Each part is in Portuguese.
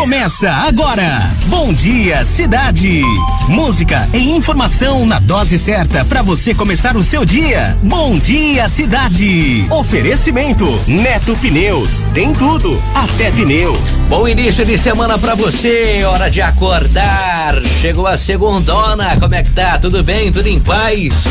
Começa agora. Bom dia, cidade. Música e informação na dose certa para você começar o seu dia. Bom dia, cidade. Oferecimento Neto Pneus. Tem tudo, até pneu. Bom início de semana para você. Hora de acordar. Chegou a segundona. Como é que tá? Tudo bem? Tudo em paz?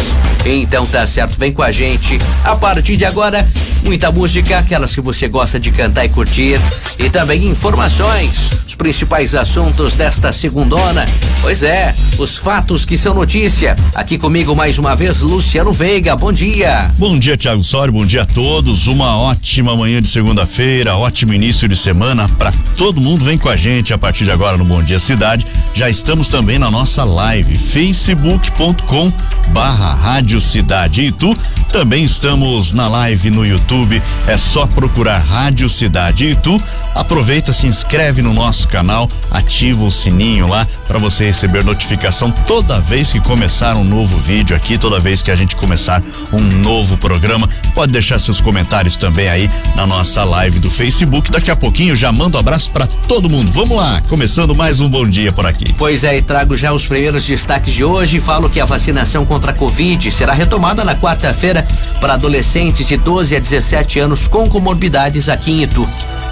Então tá certo. Vem com a gente. A partir de agora, muita música, aquelas que você gosta de cantar e curtir e também informações, os principais assuntos desta segundona. Pois é, os fatos que são notícia. Aqui comigo mais uma vez, Luciano Veiga. Bom dia. Bom dia, Tiago Sório. Bom dia a todos. Uma ótima manhã de segunda-feira, ótimo início de semana para todo mundo. Vem com a gente a partir de agora no Bom Dia Cidade. Já estamos também na nossa live, facebook.com barra Rádio Cidade Itu. Também estamos na live no YouTube. É só procurar Rádio Cidade Itu. Aproveita, se inscreve no nosso canal, ativa o sininho lá para você receber notificação toda vez que começar um novo vídeo aqui, toda vez que a gente começar um novo programa. Pode deixar seus comentários também aí na nossa live do Facebook. Daqui a pouquinho já mando um abraço para todo mundo. Vamos lá, começando mais um bom dia por aqui. Pois é, e trago já os primeiros destaques de hoje. Falo que a vacinação contra a Covid será retomada na quarta-feira para adolescentes de 12 a 17 anos com comorbidades aqui em Itu.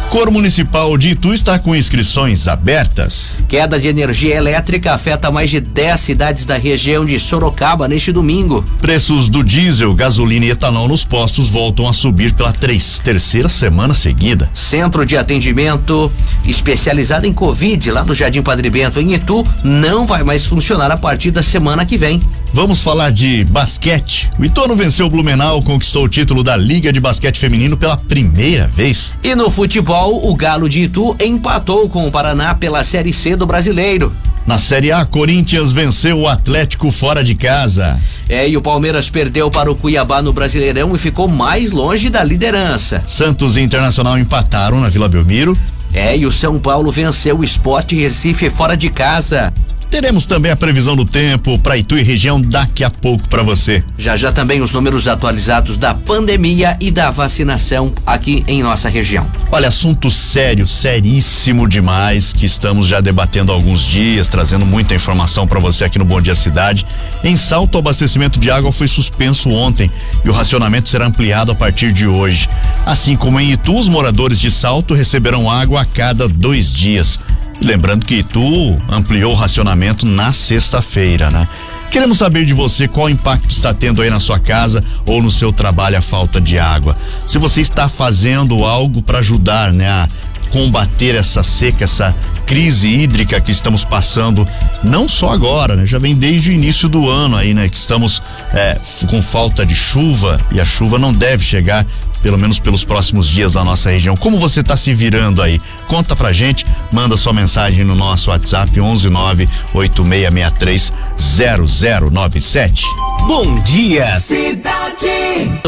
Cor Municipal de Itu está com inscrições abertas. Queda de energia elétrica afeta mais de 10 cidades da região de Sorocaba neste domingo. Preços do diesel, gasolina e etanol nos postos voltam a subir pela três, terceira semana seguida. Centro de atendimento especializado em Covid lá no Jardim Padre Bento em Itu não vai mais funcionar a partir da semana que vem. Vamos falar de basquete. O Itono venceu o Blumenau, conquistou o título da Liga de Basquete Feminino pela primeira vez. E no futebol, o Galo de Itu empatou com o Paraná pela Série C do Brasileiro. Na Série A, Corinthians venceu o Atlético fora de casa. É, e o Palmeiras perdeu para o Cuiabá no Brasileirão e ficou mais longe da liderança. Santos e Internacional empataram na Vila Belmiro. É, e o São Paulo venceu o Sport Recife fora de casa. Teremos também a previsão do tempo para Itu e região daqui a pouco para você. Já já também os números atualizados da pandemia e da vacinação aqui em nossa região. Olha, assunto sério, seríssimo demais, que estamos já debatendo há alguns dias, trazendo muita informação para você aqui no Bom Dia Cidade. Em Salto, o abastecimento de água foi suspenso ontem e o racionamento será ampliado a partir de hoje. Assim como em Itu, os moradores de Salto receberão água a cada dois dias. Lembrando que Itu ampliou o racionamento na sexta-feira, né? Queremos saber de você qual impacto está tendo aí na sua casa ou no seu trabalho a falta de água. Se você está fazendo algo para ajudar, né, a combater essa seca, essa crise hídrica que estamos passando, não só agora, né? Já vem desde o início do ano aí, né? Que estamos é, com falta de chuva e a chuva não deve chegar pelo menos pelos próximos dias na nossa região. Como você está se virando aí? Conta pra gente, manda sua mensagem no nosso WhatsApp 11986830097. Bom dia, cidade.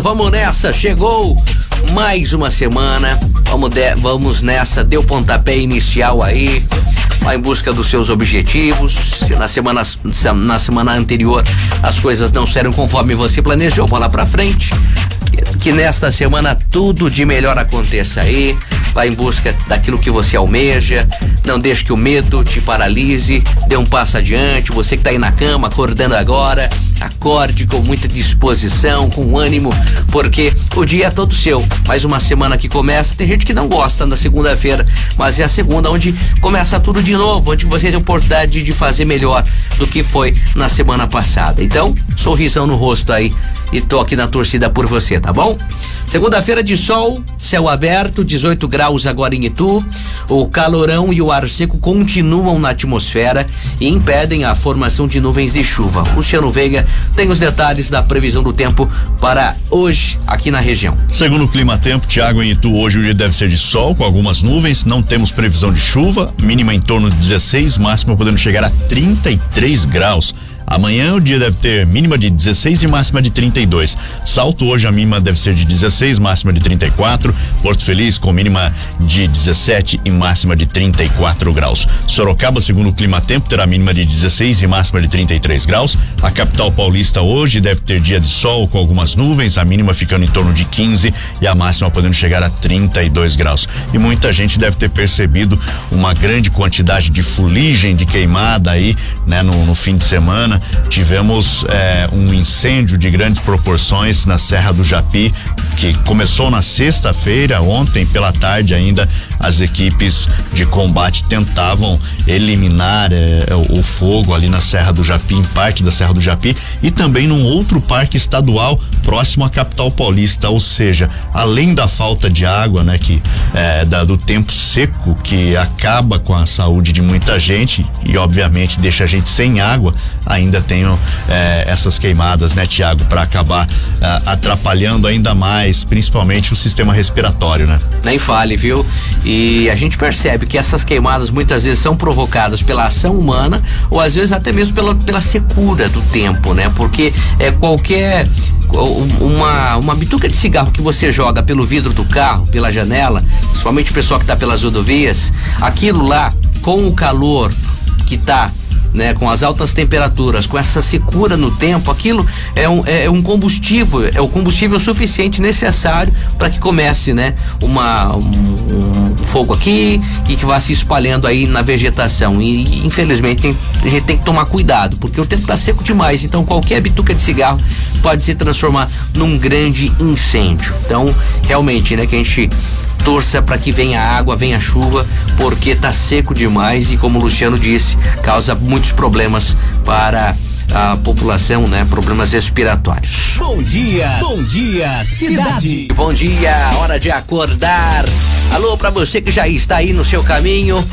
Vamos nessa, chegou mais uma semana. Vamos de, vamos nessa, deu pontapé inicial aí. Vai em busca dos seus objetivos. Se na semana na semana anterior as coisas não saíram conforme você planejou, bola para frente que nesta semana tudo de melhor aconteça aí. Vá em busca daquilo que você almeja. Não deixe que o medo te paralise. Dê um passo adiante. Você que está aí na cama, acordando agora, acorde com muita disposição, com ânimo, porque o dia é todo seu. Mais uma semana que começa. Tem gente que não gosta na segunda-feira, mas é a segunda onde começa tudo de novo, onde você tem a oportunidade de fazer melhor do que foi na semana passada. Então, sorrisão no rosto aí e tô aqui na torcida por você, tá bom? Segunda-feira de sol, céu aberto, 18 graus agora em Itu. O calorão e o ar seco continuam na atmosfera e impedem a formação de nuvens de chuva. Luciano Veiga tem os detalhes da previsão do tempo para hoje aqui na região. Segundo o Clima Tempo, Tiago, em Itu, hoje o dia deve ser de sol com algumas nuvens, não temos previsão de chuva, mínima em torno de 16, máxima podendo chegar a 33 graus. Amanhã o dia deve ter mínima de 16 e máxima de 32. Salto hoje a mínima deve ser de 16, máxima de 34. Porto Feliz com mínima de 17 e máxima de 34 graus. Sorocaba, segundo o clima tempo, terá mínima de 16 e máxima de 33 graus. A capital paulista hoje deve ter dia de sol com algumas nuvens, a mínima ficando em torno de 15 e a máxima podendo chegar a 32 graus. E muita gente deve ter percebido uma grande quantidade de fuligem, de queimada aí, né, no, no fim de semana. Tivemos eh, um incêndio de grandes proporções na Serra do Japi, que começou na sexta-feira, ontem pela tarde ainda, as equipes de combate tentavam eliminar eh, o fogo ali na Serra do Japi, em parte da Serra do Japi, e também num outro parque estadual próximo à capital paulista, ou seja, além da falta de água, né, que eh, da, do tempo seco que acaba com a saúde de muita gente e obviamente deixa a gente sem água, ainda tem eh, essas queimadas, né, Tiago, para acabar ah, atrapalhando ainda mais, principalmente o sistema respiratório, né? Nem fale, viu? E a gente percebe que essas queimadas muitas vezes são provocadas pela ação humana ou às vezes até mesmo pela, pela secura do tempo, né? Porque é qualquer uma, uma bituca de cigarro que você joga pelo vidro do carro, pela janela, somente o pessoal que está pelas rodovias, aquilo lá, com o calor que está né, com as altas temperaturas, com essa secura no tempo, aquilo é um, é um combustível, é o combustível suficiente necessário para que comece, né, uma um, um, fogo aqui e que vá se espalhando aí na vegetação. E infelizmente tem, a gente tem que tomar cuidado, porque o tempo está seco demais, então qualquer bituca de cigarro pode se transformar num grande incêndio. Então, realmente, né, que a gente torça para que venha água, venha chuva, porque tá seco demais e como o Luciano disse, causa muitos problemas para a população, né? Problemas respiratórios. Bom dia, bom dia, cidade. Bom dia, hora de acordar. Alô para você que já está aí no seu caminho,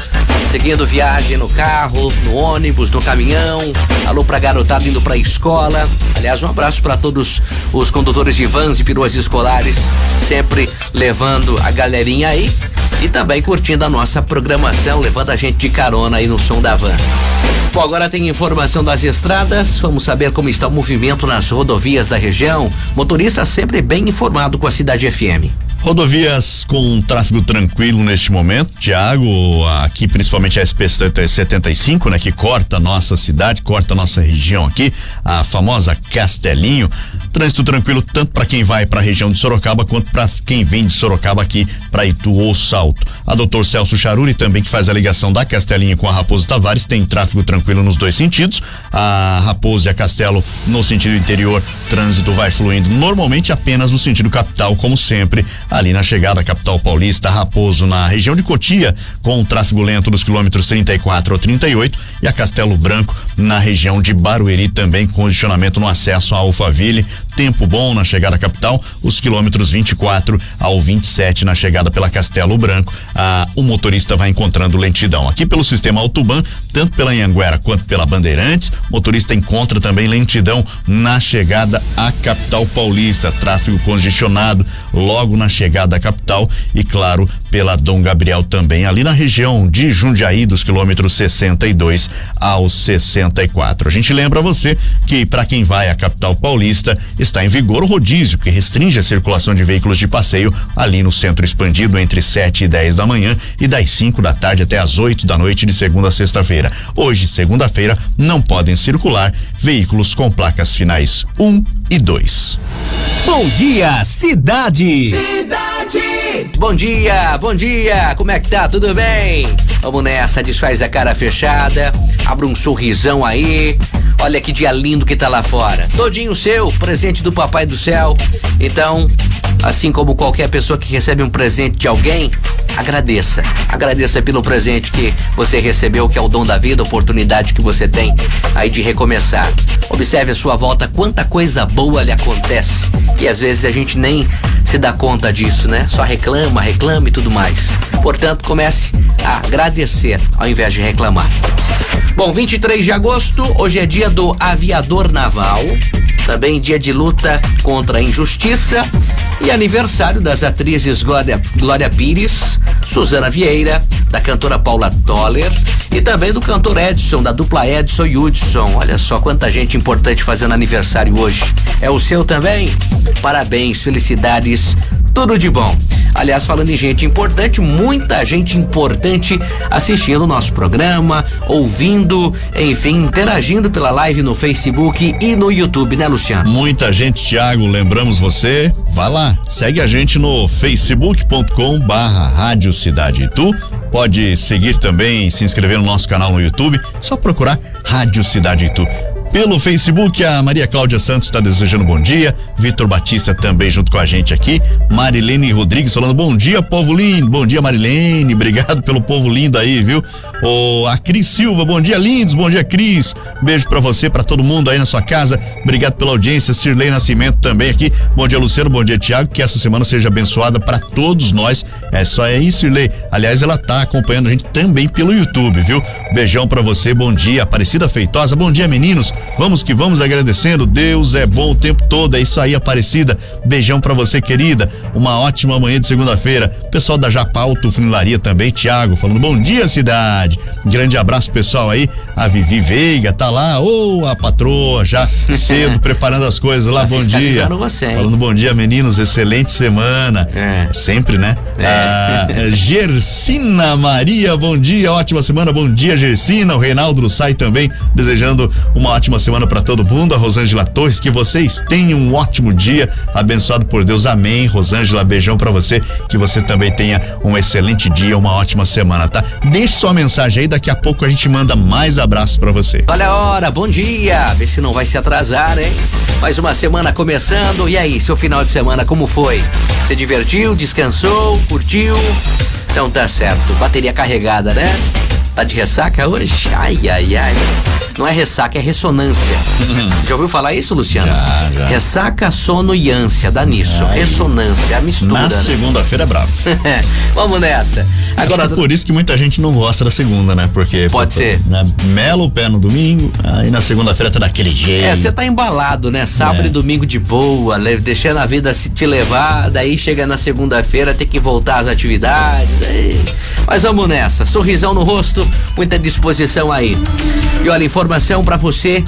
seguindo viagem no carro, no ônibus, no caminhão. Alô pra garotada indo pra escola. Aliás, um abraço para todos os condutores de vans e peruas escolares, sempre levando a galerinha aí e também curtindo a nossa programação, levando a gente de carona aí no som da van. Bom, agora tem informação das estradas. Vamos saber como está o movimento nas rodovias da região. Motorista sempre bem informado com a Cidade FM. Rodovias com tráfego tranquilo neste momento, Tiago, aqui principalmente a SP 75, né, que corta a nossa cidade, corta a nossa região aqui, a famosa Castelinho. Trânsito tranquilo tanto para quem vai para a região de Sorocaba quanto para quem vem de Sorocaba aqui para Itu ou Salto. A doutor Celso Charuri também que faz a ligação da Castelinho com a Raposo Tavares tem tráfego tranquilo nos dois sentidos. A Raposo e a Castelo no sentido interior, trânsito vai fluindo normalmente apenas no sentido capital, como sempre ali na chegada à capital paulista, Raposo, na região de Cotia, com tráfego lento dos quilômetros 34 ou 38, e a Castelo Branco, na região de Barueri, também condicionamento no acesso a Alphaville. Tempo bom na chegada à capital, os quilômetros 24 ao 27 na chegada pela Castelo Branco. Ah, o motorista vai encontrando lentidão. Aqui pelo sistema Autoban, tanto pela Anhanguera quanto pela Bandeirantes, motorista encontra também lentidão na chegada à capital paulista. Tráfego congestionado logo na chegada à capital e, claro, pela Dom Gabriel também, ali na região de Jundiaí, dos quilômetros 62 ao 64. A gente lembra você que, para quem vai à capital paulista, está em vigor o rodízio, que restringe a circulação de veículos de passeio ali no centro expandido entre 7 e 10 da manhã e das 5 da tarde até as 8 da noite de segunda a sexta-feira. Hoje, segunda-feira, não podem circular veículos com placas finais 1 um e 2. Bom dia, cidade. Cidade. Bom dia, bom dia. Como é que tá? Tudo bem? Vamos nessa, desfaz a cara fechada, abre um sorrisão aí. Olha que dia lindo que tá lá fora. Todinho seu, presente do Papai do Céu. Então, assim como qualquer pessoa que recebe um presente de alguém, agradeça. Agradeça pelo presente que você recebeu, que é o dom da vida, oportunidade que você tem aí de recomeçar. Observe a sua volta quanta coisa boa lhe acontece. E às vezes a gente nem se dá conta disso, né? Só reclama, reclama e tudo mais. Portanto, comece a agradecer ao invés de reclamar. Bom, 23 de agosto, hoje é dia do aviador naval. Também dia de luta contra a injustiça e aniversário das atrizes Glória, Glória Pires, Suzana Vieira, da cantora Paula Toller e também do cantor Edson, da dupla Edson e Hudson. Olha só quanta gente importante fazendo aniversário hoje. É o seu também? Parabéns, felicidades, tudo de bom. Aliás, falando em gente importante, muita gente importante assistindo o nosso programa, ouvindo, enfim, interagindo pela live no Facebook e no YouTube, né, Luciano? Muita gente, Thiago, lembramos você, vá lá, segue a gente no facebook.com barra Rádio Cidade Itu. Pode seguir também, se inscrever no nosso canal no YouTube, só procurar Rádio Cidade Itu. Pelo Facebook, a Maria Cláudia Santos está desejando bom dia. Vitor Batista também junto com a gente aqui. Marilene Rodrigues falando bom dia, povo lindo. Bom dia, Marilene. Obrigado pelo povo lindo aí, viu? O, a Cris Silva, bom dia, lindos. Bom dia, Cris. Beijo para você, para todo mundo aí na sua casa. Obrigado pela audiência. Sirlei Nascimento também aqui. Bom dia, Luciano. Bom dia, Tiago. Que essa semana seja abençoada para todos nós. É só aí, Sirlei. Aliás, ela tá acompanhando a gente também pelo YouTube, viu? Beijão para você. Bom dia, Aparecida Feitosa. Bom dia, meninos. Vamos que vamos agradecendo. Deus é bom o tempo todo. É isso aí, Aparecida. Beijão para você, querida. Uma ótima manhã de segunda-feira. Pessoal da Japauto Funilaria também, Tiago, falando bom dia, cidade. Grande abraço, pessoal aí. A Vivi Veiga tá lá. Ô, oh, a patroa, já cedo preparando as coisas lá. Tá bom dia. Você, falando bom dia, meninos. Excelente semana. É. Sempre, né? É. Ah, Gersina Maria, bom dia. Ótima semana. Bom dia, Gersina. O Reinaldo Sai também desejando uma ótima semana para todo mundo. A Rosângela Torres, que vocês tenham um ótimo dia, abençoado por Deus. Amém. Rosângela, beijão para você, que você também tenha um excelente dia, uma ótima semana, tá? Deixe sua mensagem aí, daqui a pouco a gente manda mais abraços para você. Olha a hora, bom dia. Vê se não vai se atrasar, hein? Mais uma semana começando. E aí, seu final de semana como foi? Você divertiu, descansou, curtiu? Então tá certo. Bateria carregada, né? Tá de ressaca hoje? Ai, ai, ai. Não é ressaca, é ressonância. Uhum. Já ouviu falar isso, Luciano? Já, já. Ressaca, sono e ânsia, dá nisso. Ai. Ressonância, a mistura. Na né? segunda-feira é bravo. Vamos nessa. Agora. É por isso que muita gente não gosta da segunda, né? Porque. Pode pô, ser. Né, mela o pé no domingo, aí na segunda-feira tá daquele jeito. É, você tá embalado, né? Sábado é. e domingo de boa, deixando a vida se te levar, daí chega na segunda-feira, tem que voltar às atividades. Mas vamos nessa. Sorrisão no rosto muita disposição aí. E olha, informação para você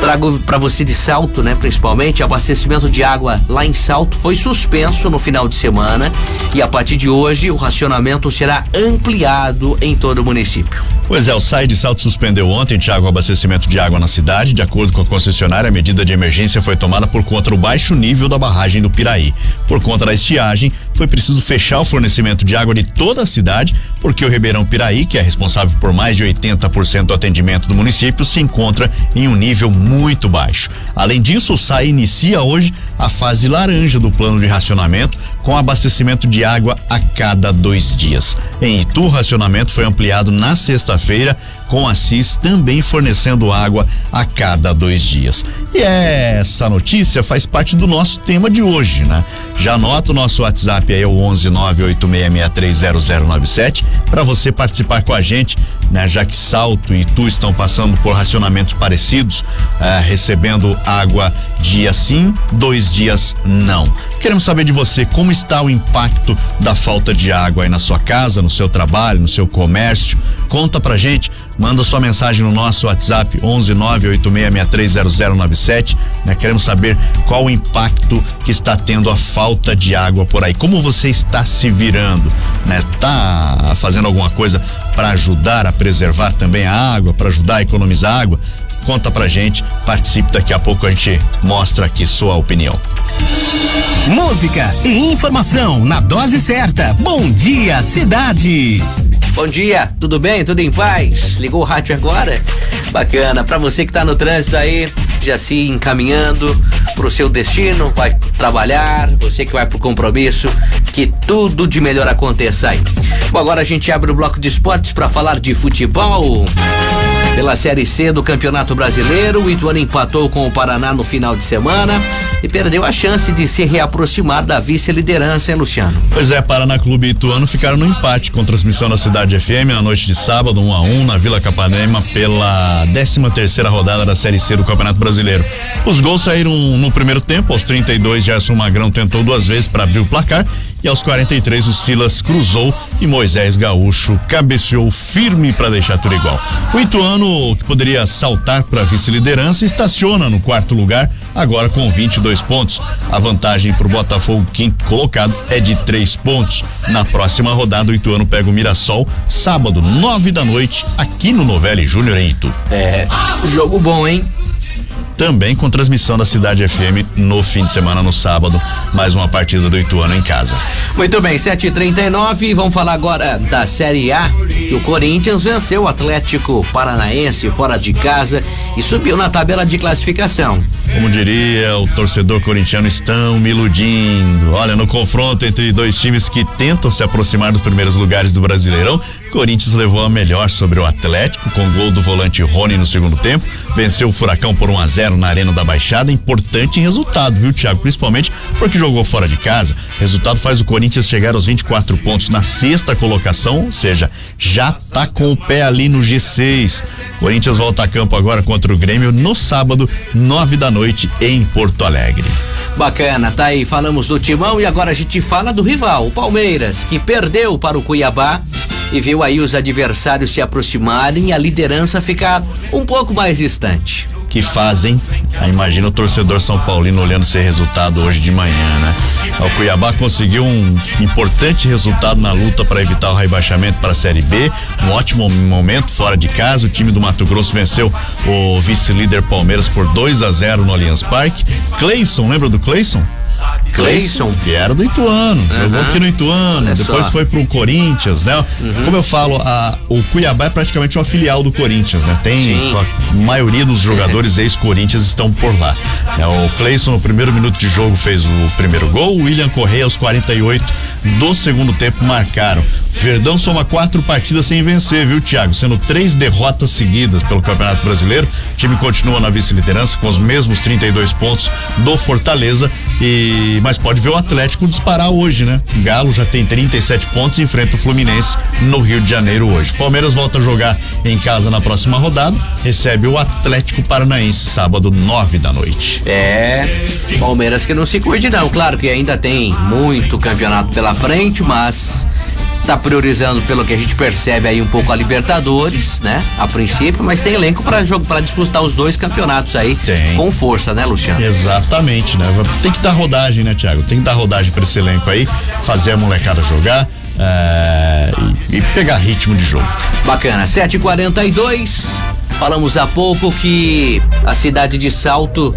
Trago para você de Salto, né, principalmente, abastecimento de água lá em Salto foi suspenso no final de semana e a partir de hoje o racionamento será ampliado em todo o município. Pois é, o SAI de Salto suspendeu ontem, Tiago, o abastecimento de água na cidade. De acordo com a concessionária, a medida de emergência foi tomada por conta do baixo nível da barragem do Piraí. Por conta da estiagem, foi preciso fechar o fornecimento de água de toda a cidade, porque o Ribeirão Piraí, que é responsável por mais de 80% do atendimento do município, se encontra em um nível muito baixo. Além disso, o SAI inicia hoje a fase laranja do plano de racionamento, com abastecimento de água a cada dois dias. Em Itu, o racionamento foi ampliado na sexta-feira com a CIS também fornecendo água a cada dois dias. E essa notícia faz parte do nosso tema de hoje, né? Já anota o nosso WhatsApp aí, o 11986630097, para você participar com a gente, né? Já que Salto e Tu estão passando por racionamentos parecidos, eh, recebendo água dia sim, dois dias não. Queremos saber de você como está o impacto da falta de água aí na sua casa, no seu trabalho, no seu comércio. Conta pra gente Manda sua mensagem no nosso WhatsApp 11986630097. Né? Queremos saber qual o impacto que está tendo a falta de água por aí. Como você está se virando, né? Tá fazendo alguma coisa para ajudar a preservar também a água, para ajudar a economizar água? Conta pra gente, participe daqui a pouco a gente mostra aqui sua opinião. Música e informação na dose certa. Bom dia, cidade. Bom dia, tudo bem? Tudo em paz? Ligou o rádio agora? Bacana. Para você que tá no trânsito aí, já se encaminhando pro seu destino, vai trabalhar, você que vai pro compromisso, que tudo de melhor aconteça aí. Bom, agora a gente abre o bloco de esportes para falar de futebol. Pela Série C do Campeonato Brasileiro, o Ituano empatou com o Paraná no final de semana e perdeu a chance de se reaproximar da vice-liderança, hein, Luciano? Pois é, Paraná Clube e Ituano ficaram no empate com transmissão na Cidade FM na noite de sábado, 1 um a 1 um, na Vila Capanema pela 13 terceira rodada da Série C do Campeonato Brasileiro. Os gols saíram no primeiro tempo, aos 32, Gerson Magrão tentou duas vezes para abrir o placar e aos 43 o Silas cruzou e Moisés Gaúcho cabeceou firme para deixar tudo igual. O Ituano, que poderia saltar para vice-liderança, estaciona no quarto lugar, agora com 22 pontos. A vantagem para o Botafogo, quinto colocado, é de três pontos. Na próxima rodada, o Ituano pega o Mirassol, sábado, nove da noite, aqui no Novelli Júnior em Itu. É, jogo bom, hein? Também com transmissão da Cidade FM no fim de semana, no sábado, mais uma partida do Ituano em casa. Muito bem, 7h39, vamos falar agora da Série A. o Corinthians venceu o Atlético Paranaense fora de casa e subiu na tabela de classificação. Como diria o torcedor corintiano, estão me iludindo. Olha, no confronto entre dois times que tentam se aproximar dos primeiros lugares do Brasileirão, Corinthians levou a melhor sobre o Atlético com gol do volante Rony no segundo tempo, venceu o Furacão por 1 a 0 na Arena da Baixada, importante resultado, viu, Thiago? Principalmente porque jogou fora de casa. Resultado faz o Corinthians chegar aos 24 pontos na sexta colocação, ou seja, já tá com o pé ali no G6. Corinthians volta a campo agora contra o Grêmio no sábado, nove da noite em Porto Alegre. Bacana, tá aí, falamos do Timão e agora a gente fala do rival, o Palmeiras, que perdeu para o Cuiabá e viu aí os adversários se aproximarem e a liderança ficar um pouco mais distante. Que fazem, imagina o torcedor São Paulino olhando esse resultado hoje de manhã, né? O Cuiabá conseguiu um importante resultado na luta para evitar o rebaixamento para a Série B. Um ótimo momento fora de casa. O time do Mato Grosso venceu o vice-líder Palmeiras por 2 a 0 no Allianz Parque. Cleison, lembra do Cleison? Cleison. Que era do Ituano. Uhum. Jogou aqui no Ituano, Olha depois só. foi pro Corinthians, né? Uhum. Como eu falo, a, o Cuiabá é praticamente uma filial do Corinthians, né? Tem a maioria dos jogadores ex-Corinthians estão por lá. É, o Cleison no primeiro minuto de jogo fez o primeiro gol, o William Correia aos 48 do segundo tempo marcaram. Verdão soma quatro partidas sem vencer, viu, Thiago? Sendo três derrotas seguidas pelo Campeonato Brasileiro. O time continua na vice-liderança com os mesmos 32 pontos do Fortaleza. E mas pode ver o Atlético disparar hoje, né? Galo já tem 37 pontos e enfrenta o Fluminense no Rio de Janeiro hoje. Palmeiras volta a jogar em casa na próxima rodada. Recebe o Atlético Paranaense sábado, nove da noite. É, Palmeiras que não se cuide não. Claro que ainda tem muito campeonato pela frente, mas tá priorizando pelo que a gente percebe aí um pouco a Libertadores, né? A princípio, mas tem elenco para jogo para disputar os dois campeonatos aí tem. com força, né, Luciano? Exatamente, né? Tem que dar rodagem, né, Thiago? Tem que dar rodagem para esse elenco aí, fazer a molecada jogar. É, e, e pegar ritmo de jogo. Bacana, 7h42. Falamos há pouco que a cidade de Salto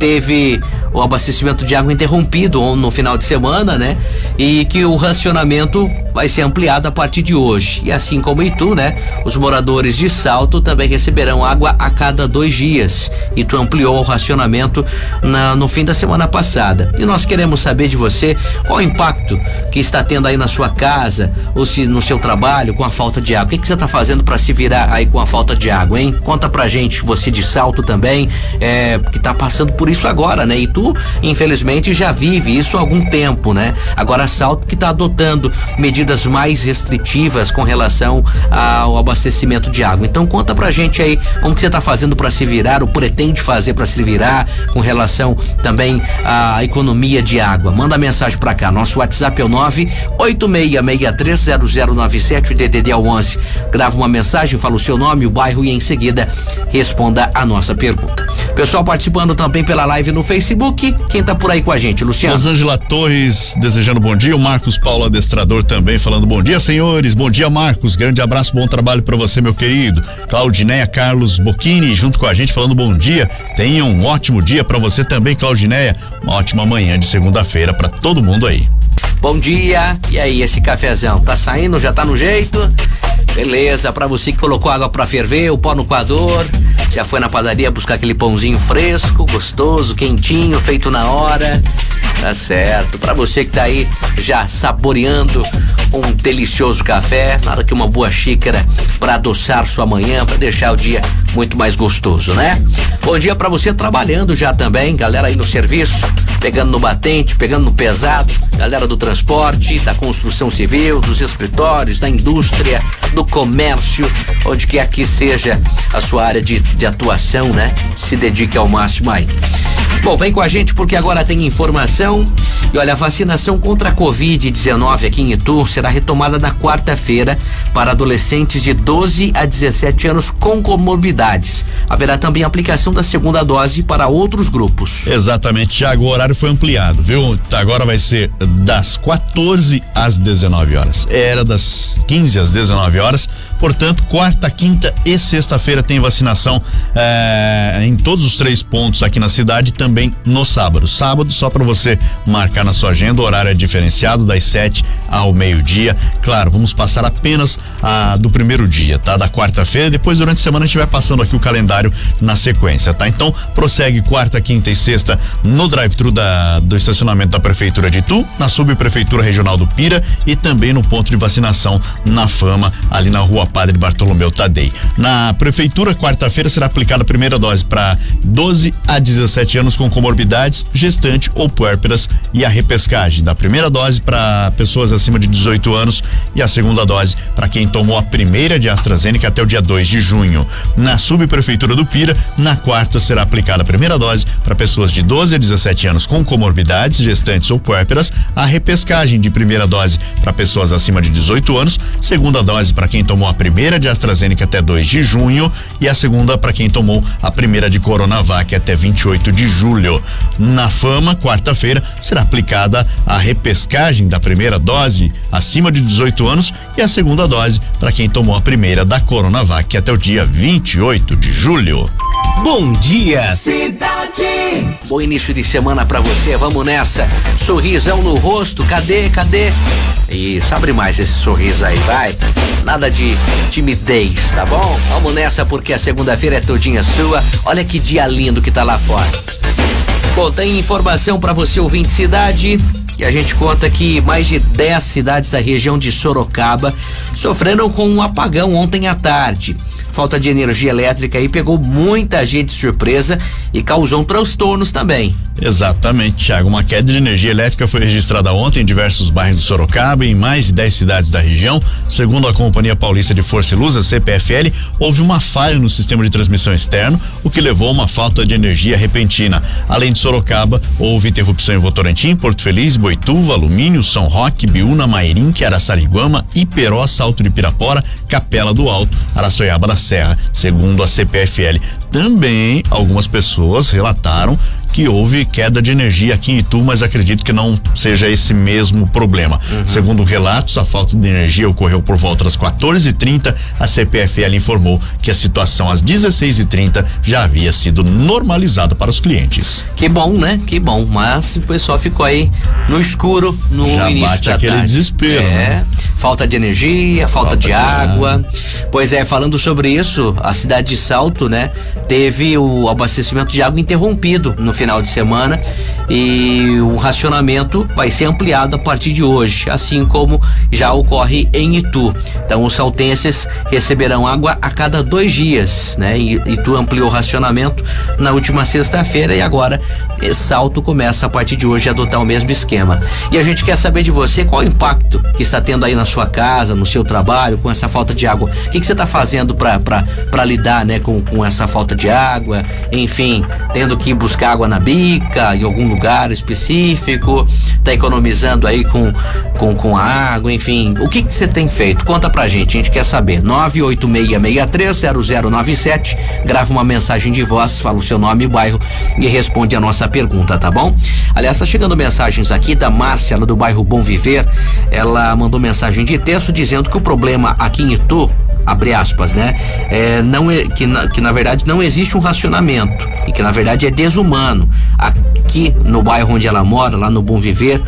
teve o abastecimento de água interrompido no final de semana, né? E que o racionamento vai ser ampliado a partir de hoje. E assim como Itu, né? Os moradores de Salto também receberão água a cada dois dias. Itu ampliou o racionamento na, no fim da semana passada. E nós queremos saber de você qual o impacto que está tendo aí na sua casa ou se no seu trabalho com a falta de água. O que, que você está fazendo para se virar aí com a falta de água, hein? Conta pra gente, você de Salto também, é, que está passando por isso agora, né? Itu infelizmente, já vive isso há algum tempo, né? Agora, Salto que está adotando medidas mais restritivas com relação ao abastecimento de água. Então, conta pra gente aí como que você está fazendo para se virar, ou pretende fazer para se virar com relação também à economia de água. Manda mensagem para cá. Nosso WhatsApp é o 986630097, o DDD é o 11. Grava uma mensagem, fala o seu nome, o bairro e em seguida responda a nossa pergunta. Pessoal participando também pela live no Facebook. Quem tá por aí com a gente, Luciano? Rosângela Torres desejando bom dia. O Marcos Paulo Adestrador também falando bom dia, senhores. Bom dia, Marcos. Grande abraço, bom trabalho para você, meu querido. Claudineia Carlos Bocchini junto com a gente falando bom dia. Tenha um ótimo dia para você também, Claudineia. Uma ótima manhã de segunda-feira para todo mundo aí. Bom dia. E aí, esse cafezão tá saindo? Já tá no jeito? Beleza, para você que colocou água para ferver, o pó no coador, já foi na padaria buscar aquele pãozinho fresco, gostoso, quentinho, feito na hora. Tá certo. Para você que tá aí já saboreando um delicioso café, nada que uma boa xícara para adoçar sua manhã, para deixar o dia muito mais gostoso, né? Bom dia para você trabalhando já também, galera aí no serviço, pegando no batente, pegando no pesado, galera do transporte, da construção civil, dos escritórios, da indústria, do comércio, onde quer que seja a sua área de, de atuação, né? Se dedique ao máximo aí. Bom, vem com a gente porque agora tem informação. E olha, a vacinação contra a Covid-19 aqui em Itu será retomada na quarta-feira para adolescentes de 12 a 17 anos com comorbidades. Haverá também aplicação da segunda dose para outros grupos. Exatamente, Tiago. O horário foi ampliado, viu? Agora vai ser das 14 às 19 horas. Era das 15 às 19 horas. Portanto, quarta, quinta e sexta-feira tem vacinação eh, em todos os três pontos aqui na cidade, também no sábado. Sábado, só para você marcar na sua agenda, o horário é diferenciado das 7 ao meio-dia. Claro, vamos passar apenas a do primeiro dia, tá? Da quarta-feira. Depois, durante a semana, a gente vai passando aqui o calendário na sequência, tá? Então, prossegue quarta, quinta e sexta no drive-thru do estacionamento da Prefeitura de Itu, na subprefeitura regional do Pira e também no ponto de vacinação na Fama, ali na rua Padre Bartolomeu Tadei. Na prefeitura, quarta-feira será aplicada a primeira dose para 12 a 17 anos com comorbidades, gestante ou puérperas e a repescagem da primeira dose para pessoas acima de 18 anos e a segunda dose para quem tomou a primeira de AstraZeneca até o dia 2 de junho. Na subprefeitura do Pira, na quarta será aplicada a primeira dose para pessoas de 12 a 17 anos com comorbidades, gestantes ou puérperas, a repescagem de primeira dose para pessoas acima de 18 anos, segunda dose para quem tomou a primeira de AstraZeneca até 2 de junho e a segunda para quem tomou a primeira de Coronavac até 28 de julho. Na Fama, quarta-feira, será aplicada a repescagem da primeira dose acima de 18 anos e a segunda dose para quem tomou a primeira da Coronavac até o dia 28 de julho. Bom dia, cidade. Bom início de semana para você. Vamos nessa. Sorrisão no rosto. Cadê? Cadê? Isso, abre mais esse sorriso aí, vai. Nada de timidez, tá bom? Vamos nessa porque a segunda-feira é todinha sua. Olha que dia lindo que tá lá fora. Bom, tem informação para você ouvinte cidade. E a gente conta que mais de 10 cidades da região de Sorocaba sofreram com um apagão ontem à tarde falta de energia elétrica aí pegou muita gente de surpresa e causou transtornos também. Exatamente, Thiago. Uma queda de energia elétrica foi registrada ontem em diversos bairros do Sorocaba e em mais de 10 cidades da região. Segundo a Companhia Paulista de Força e Luz, a CPFL, houve uma falha no sistema de transmissão externo, o que levou a uma falta de energia repentina. Além de Sorocaba, houve interrupção em Votorantim, Porto Feliz, Boituva, Alumínio, São Roque, Biúna, Mairim, Araçariguama, Iperó, Salto de Pirapora, Capela do Alto, Araçoiaba da Serra, segundo a CPFL. Também algumas pessoas relataram que houve queda de energia aqui em Itu, mas acredito que não seja esse mesmo problema. Uhum. Segundo relatos, a falta de energia ocorreu por volta das 14h30. A CPFL informou que a situação às 16h30 já havia sido normalizada para os clientes. Que bom, né? Que bom. Mas o pessoal ficou aí no escuro no já início bate da aquele tarde. desespero. É. Né? Falta de energia, falta, falta de, de água. água. Pois é, falando sobre isso, a cidade de Salto, né, teve o abastecimento de água interrompido no final de semana e o racionamento vai ser ampliado a partir de hoje, assim como já ocorre em Itu. Então os saltenses receberão água a cada dois dias, né? E Itu ampliou o racionamento na última sexta-feira e agora Salto começa a partir de hoje a adotar o mesmo esquema. E a gente quer saber de você qual o impacto que está tendo aí na sua casa, no seu trabalho, com essa falta de água. O que, que você está fazendo para lidar, né, com, com essa falta de água? Enfim, tendo que buscar água na bica, em algum lugar específico, tá economizando aí com, com, com a água, enfim. O que, você tem feito? Conta pra gente, a gente quer saber. 986630097, grava uma mensagem de voz, fala o seu nome e bairro e responde a nossa pergunta, tá bom? Aliás, tá chegando mensagens aqui da Márcia, do bairro Bom Viver. Ela mandou mensagem de texto dizendo que o problema aqui em Itu abre aspas, né? É, não é, que, na, que na verdade não existe um racionamento e que na verdade é desumano. Aqui no bairro onde ela mora, lá no Bom Viver,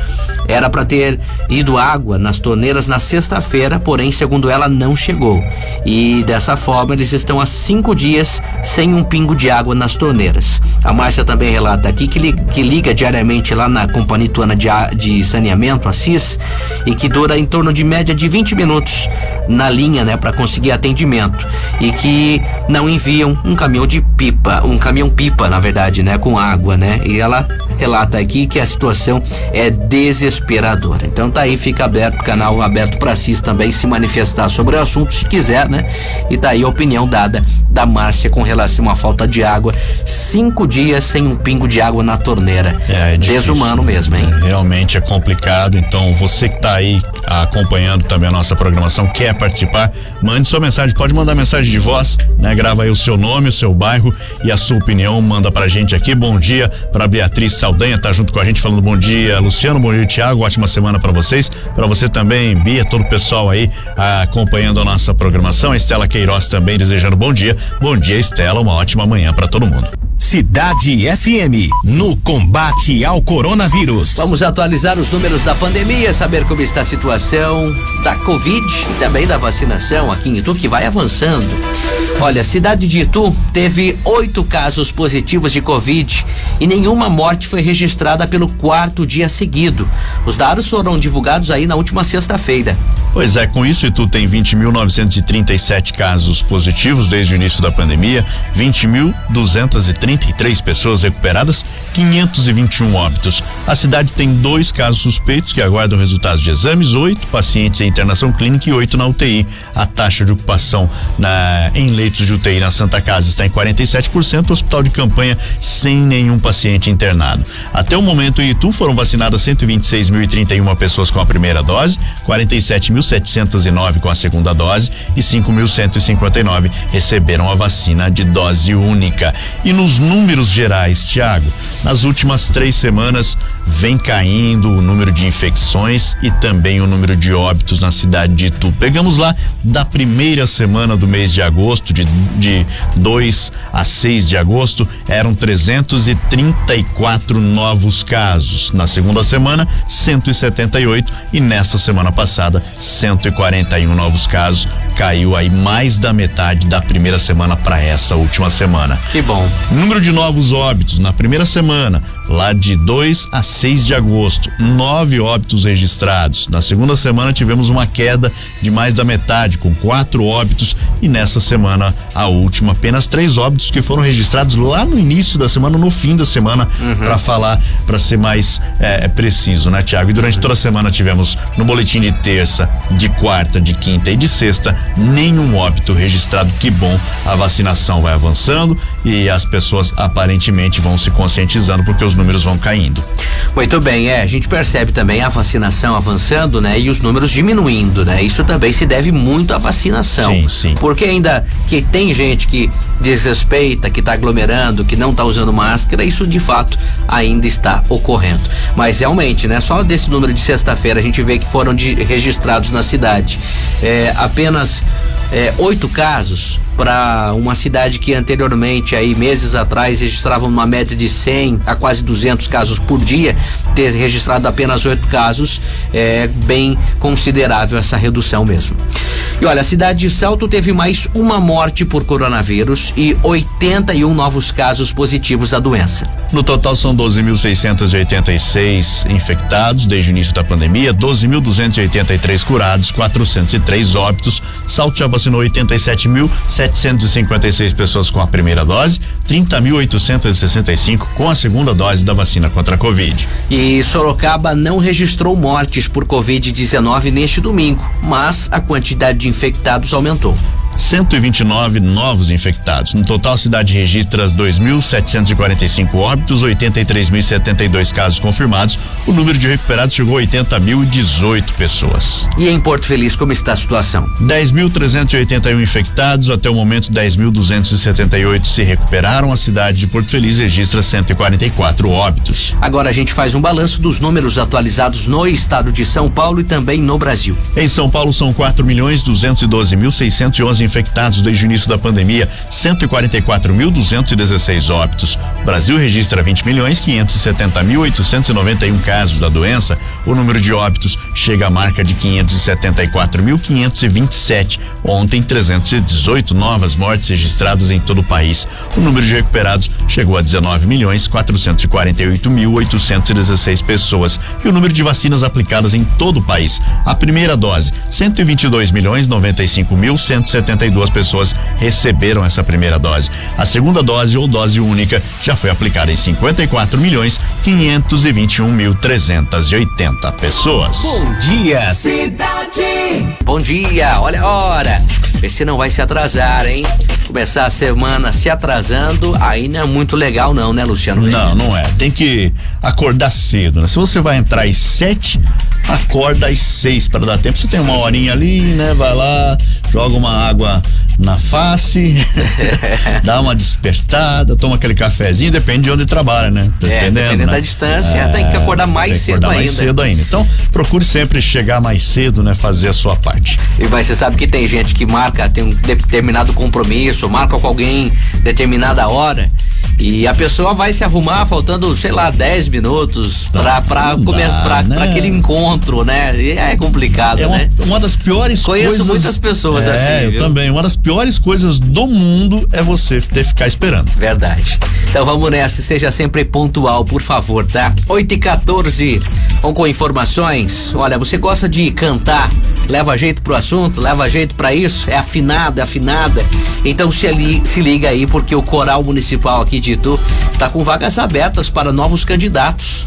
era para ter ido água nas torneiras na sexta-feira, porém, segundo ela, não chegou. E dessa forma, eles estão há cinco dias sem um pingo de água nas torneiras. A Márcia também relata aqui que, li, que liga diariamente lá na Companhia Tuana de, de Saneamento, a CIS, e que dura em torno de média de 20 minutos na linha, né, para conseguir atendimento e que não enviam um caminhão de pipa, um caminhão pipa, na verdade, né, com água, né? E ela relata aqui que a situação é desesperadora. Então tá aí, fica aberto, canal aberto para CIS também se manifestar sobre o assunto se quiser, né? E tá aí a opinião dada da Márcia com relação à falta de água. Cinco dias sem um pingo de água na torneira. É, é Desumano mesmo, hein? É, realmente é complicado. Então você que tá aí acompanhando também a nossa programação, quer participar, mande sua mensagem. Pode mandar mensagem de voz, né? Grava aí o seu nome, o seu bairro e a sua opinião. Manda pra gente aqui. Bom dia para Beatriz Saldanha, tá junto com a gente falando bom dia. Luciano, bom dia, Tiago. Ótima semana para vocês. Para você também, Bia, todo o pessoal aí acompanhando a nossa programação. A Estela Queiroz também desejando bom dia. Bom dia, Estela. Uma ótima manhã para todo mundo. Cidade FM, no combate ao coronavírus. Vamos atualizar os números da pandemia, saber como está a situação da Covid e também da vacinação aqui em Itu, que vai avançando. Olha, cidade de Itu teve oito casos positivos de Covid e nenhuma morte foi registrada pelo quarto dia seguido. Os dados foram divulgados aí na última sexta-feira. Pois é, com isso Itu tem 20.937 casos positivos desde o início da pandemia, 20.233 pessoas recuperadas, 521 óbitos. A cidade tem dois casos suspeitos que aguardam resultados de exames, oito pacientes em internação clínica e oito na UTI. A taxa de ocupação na, em leitos de UTI na Santa Casa está em 47%, o hospital de campanha sem nenhum paciente internado. Até o momento, em Itu foram vacinadas 126.031 pessoas com a primeira dose, 47.709 com a segunda dose e 5.159 receberam a vacina de dose única. E nos números gerais, Tiago, nas últimas três semanas vem caindo o número de infecções e também o número de óbitos na cidade de Itu. Pegamos lá da primeira semana do mês de agosto, de, de 2 a 6 de agosto, eram 334 novos casos. Na segunda semana, 178 e nessa semana passada, 141 novos casos. Caiu aí mais da metade da primeira semana para essa última semana. Que bom. Número de novos óbitos na primeira semana, lá de 2 a 6 de agosto, nove óbitos registrados. Na segunda semana tivemos uma queda de mais da metade, com quatro óbitos, e nessa semana, a última, apenas três óbitos que foram registrados lá no início da semana, no fim da semana, uhum. para falar, para ser mais é, preciso, né, Tiago? E durante uhum. toda a semana tivemos no boletim de terça, de quarta, de quinta e de sexta, nenhum óbito registrado. Que bom, a vacinação vai avançando e as pessoas aparentemente vão se conscientizando porque os números vão caindo. Muito bem, é, a gente percebe também a vacinação avançando, né? E os números diminuindo, né? Isso também se deve muito à vacinação. Sim, sim. Porque ainda que tem gente que desrespeita, que está aglomerando, que não está usando máscara, isso de fato ainda está ocorrendo. Mas realmente, né? Só desse número de sexta-feira a gente vê que foram de, registrados na cidade é, apenas é, oito casos para uma cidade que anteriormente, aí meses atrás, registrava uma média de 100 a quase 200 casos por dia, ter registrado apenas oito casos é bem considerável essa redução mesmo. E olha, a cidade de Salto teve mais uma morte por coronavírus e 81 novos casos positivos da doença. No total são 12.686 infectados desde o início da pandemia, 12.283 curados, 403 óbitos. Salto vacinou 87.700 756 pessoas com a primeira dose, 30.865 com a segunda dose da vacina contra a Covid. E Sorocaba não registrou mortes por Covid-19 neste domingo, mas a quantidade de infectados aumentou. 129 novos infectados. No total, a cidade registra 2.745 óbitos, 83.072 casos confirmados. O número de recuperados chegou a 80.018 pessoas. E em Porto Feliz, como está a situação? 10.381 infectados, até o momento 10.278 se recuperaram. A cidade de Porto Feliz registra 144 óbitos. Agora a gente faz um balanço dos números atualizados no estado de São Paulo e também no Brasil. Em São Paulo são 4 milhões 212 mil 611 infectados desde o início da pandemia, 144.216 óbitos. O Brasil registra 20 milhões 570 mil 891 casos da doença. O número de óbitos chega à marca de 574.527. Ontem, 318 novas mortes registradas em todo o país. O número de recuperados chegou a 19 milhões 448 mil 816 pessoas. E o número de vacinas aplicadas em todo o país. A primeira dose, 122 milhões 95 mil 170 162 pessoas receberam essa primeira dose. A segunda dose ou dose única já foi aplicada em 54 milhões 521 mil 380 pessoas. Bom dia, cidade. Bom dia, olha a hora. Se não vai se atrasar, hein? Começar a semana se atrasando, aí não é muito legal, não, né, Luciano? Não, não é. Tem que acordar cedo, né? Se você vai entrar às sete, acorda às seis para dar tempo. Você tem uma horinha ali, né? Vai lá, joga uma água na face, dá uma despertada, toma aquele cafezinho, depende de onde trabalha, né? Tá é, dependendo né? da distância, é, tem que acordar mais que acordar cedo mais ainda. cedo ainda. Então, procure sempre chegar mais cedo, né? Fazer a sua parte. E mas você sabe que tem gente que marca, tem um determinado compromisso, marca com alguém determinada hora e a pessoa vai se arrumar faltando, sei lá, 10 minutos pra, pra, começar, pra, né? pra aquele encontro, né? E é complicado, é uma, né? Uma das piores Conheço coisas. Conheço muitas pessoas é, assim. Eu viu? também. Uma das piores coisas do mundo é você ter que ficar esperando. Verdade. Então vamos nessa, seja sempre pontual, por favor, tá? 8 e 14 Vamos com informações. Olha, você gosta de cantar, leva jeito pro assunto, leva jeito para isso, é afinada, afinada. Então se, ali, se liga aí, porque o Coral Municipal aqui de Itu está com vagas abertas para novos candidatos.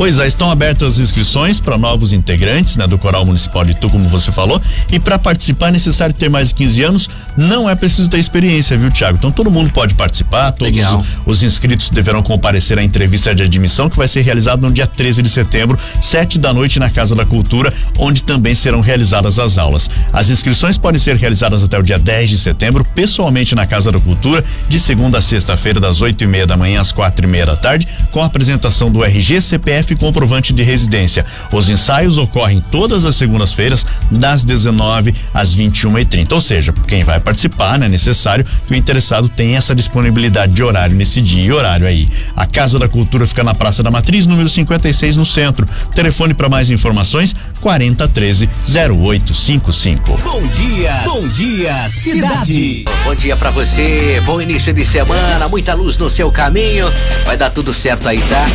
Pois é, estão abertas as inscrições para novos integrantes né, do Coral Municipal de Itu, como você falou. E para participar é necessário ter mais de 15 anos. Não é preciso ter experiência, viu, Tiago? Então todo mundo pode participar. Todos os, os, inscritos deverão comparecer à entrevista de admissão, que vai ser realizada no dia 13 de setembro, 7 da noite, na Casa da Cultura, onde também serão realizadas as aulas. As inscrições podem ser realizadas até o dia 10 de setembro, pessoalmente na Casa da Cultura, de segunda a sexta-feira, das 8 e meia da manhã às quatro e meia da tarde, com a apresentação do RG, CPF e comprovante de residência. Os ensaios ocorrem todas as segundas-feiras, das 19 às 21h30. Ou seja, quem vai participar, né, é necessário que o interessado tenha essa disponibilidade de horário nesse dia e horário aí. A Casa da Cultura fica na Praça da Matriz, número 56, no centro. Telefone para mais informações: 4013 0855. Bom dia, bom dia, cidade. Bom dia para você, bom início de semana, muita luz no seu caminho. Vai dar tudo certo aí, tá?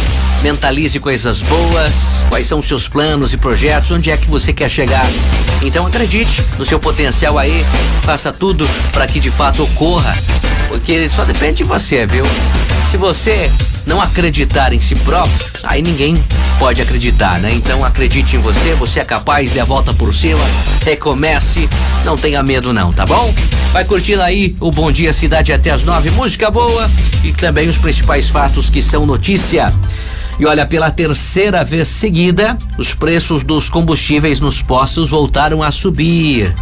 Mentalize coisas boas, quais são os seus planos e projetos, onde é que você quer chegar. Então acredite no seu potencial aí, faça tudo para que de fato ocorra, porque só depende de você, viu? Se você não acreditar em si próprio, aí ninguém pode acreditar, né? Então acredite em você, você é capaz, dê a volta por cima, recomece, não tenha medo não, tá bom? Vai curtindo aí o Bom Dia Cidade até as nove, música boa e também os principais fatos que são notícia. E olha, pela terceira vez seguida, os preços dos combustíveis nos postos voltaram a subir.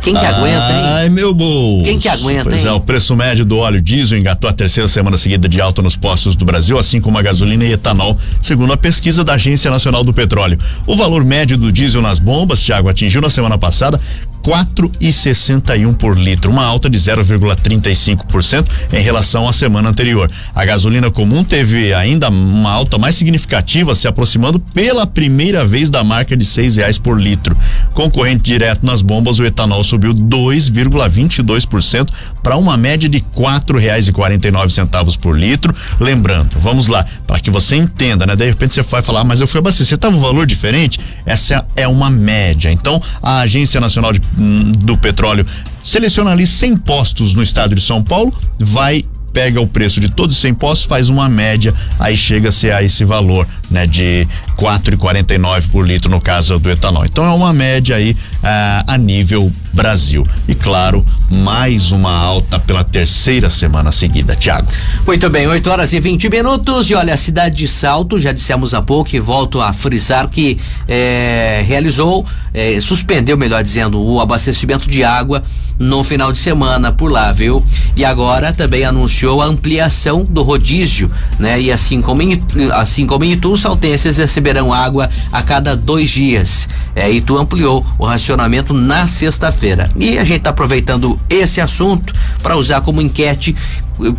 Quem que aguenta, hein? Ai, meu bolso. Quem que aguenta, pois hein? é, o preço médio do óleo diesel engatou a terceira semana seguida de alta nos postos do Brasil, assim como a gasolina e etanol, segundo a pesquisa da Agência Nacional do Petróleo. O valor médio do diesel nas bombas, Tiago, atingiu na semana passada 4,61 por litro, uma alta de 0,35% em relação à semana anterior. A gasolina comum teve ainda uma alta mais significativa, se aproximando pela primeira vez da marca de seis reais por litro. Concorrente direto nas bombas, o etanol subiu 2,22% para uma média de quatro reais e quarenta e nove centavos por litro. Lembrando, vamos lá, para que você entenda, né? De repente você vai falar, ah, mas eu fui abastecer, estava um valor diferente? Essa é uma média. Então, a Agência Nacional de do petróleo seleciona ali 100 postos no estado de São Paulo, vai pega o preço de todos os 100 postos, faz uma média, aí chega-se a esse valor, né, de 4,49 por litro no caso do etanol. Então é uma média aí ah, a nível Brasil. E claro, mais uma alta pela terceira semana seguida, Tiago. Muito bem, 8 horas e 20 minutos. E olha, a cidade de Salto, já dissemos há pouco e volto a frisar que eh, realizou, eh, suspendeu, melhor dizendo, o abastecimento de água no final de semana por lá, viu? E agora também anunciou a ampliação do rodízio, né? E assim como em, assim como em Itu, os saltenses receberão água a cada dois dias. É, Itu ampliou o racionamento na sexta-feira. E a gente está aproveitando esse assunto para usar como enquete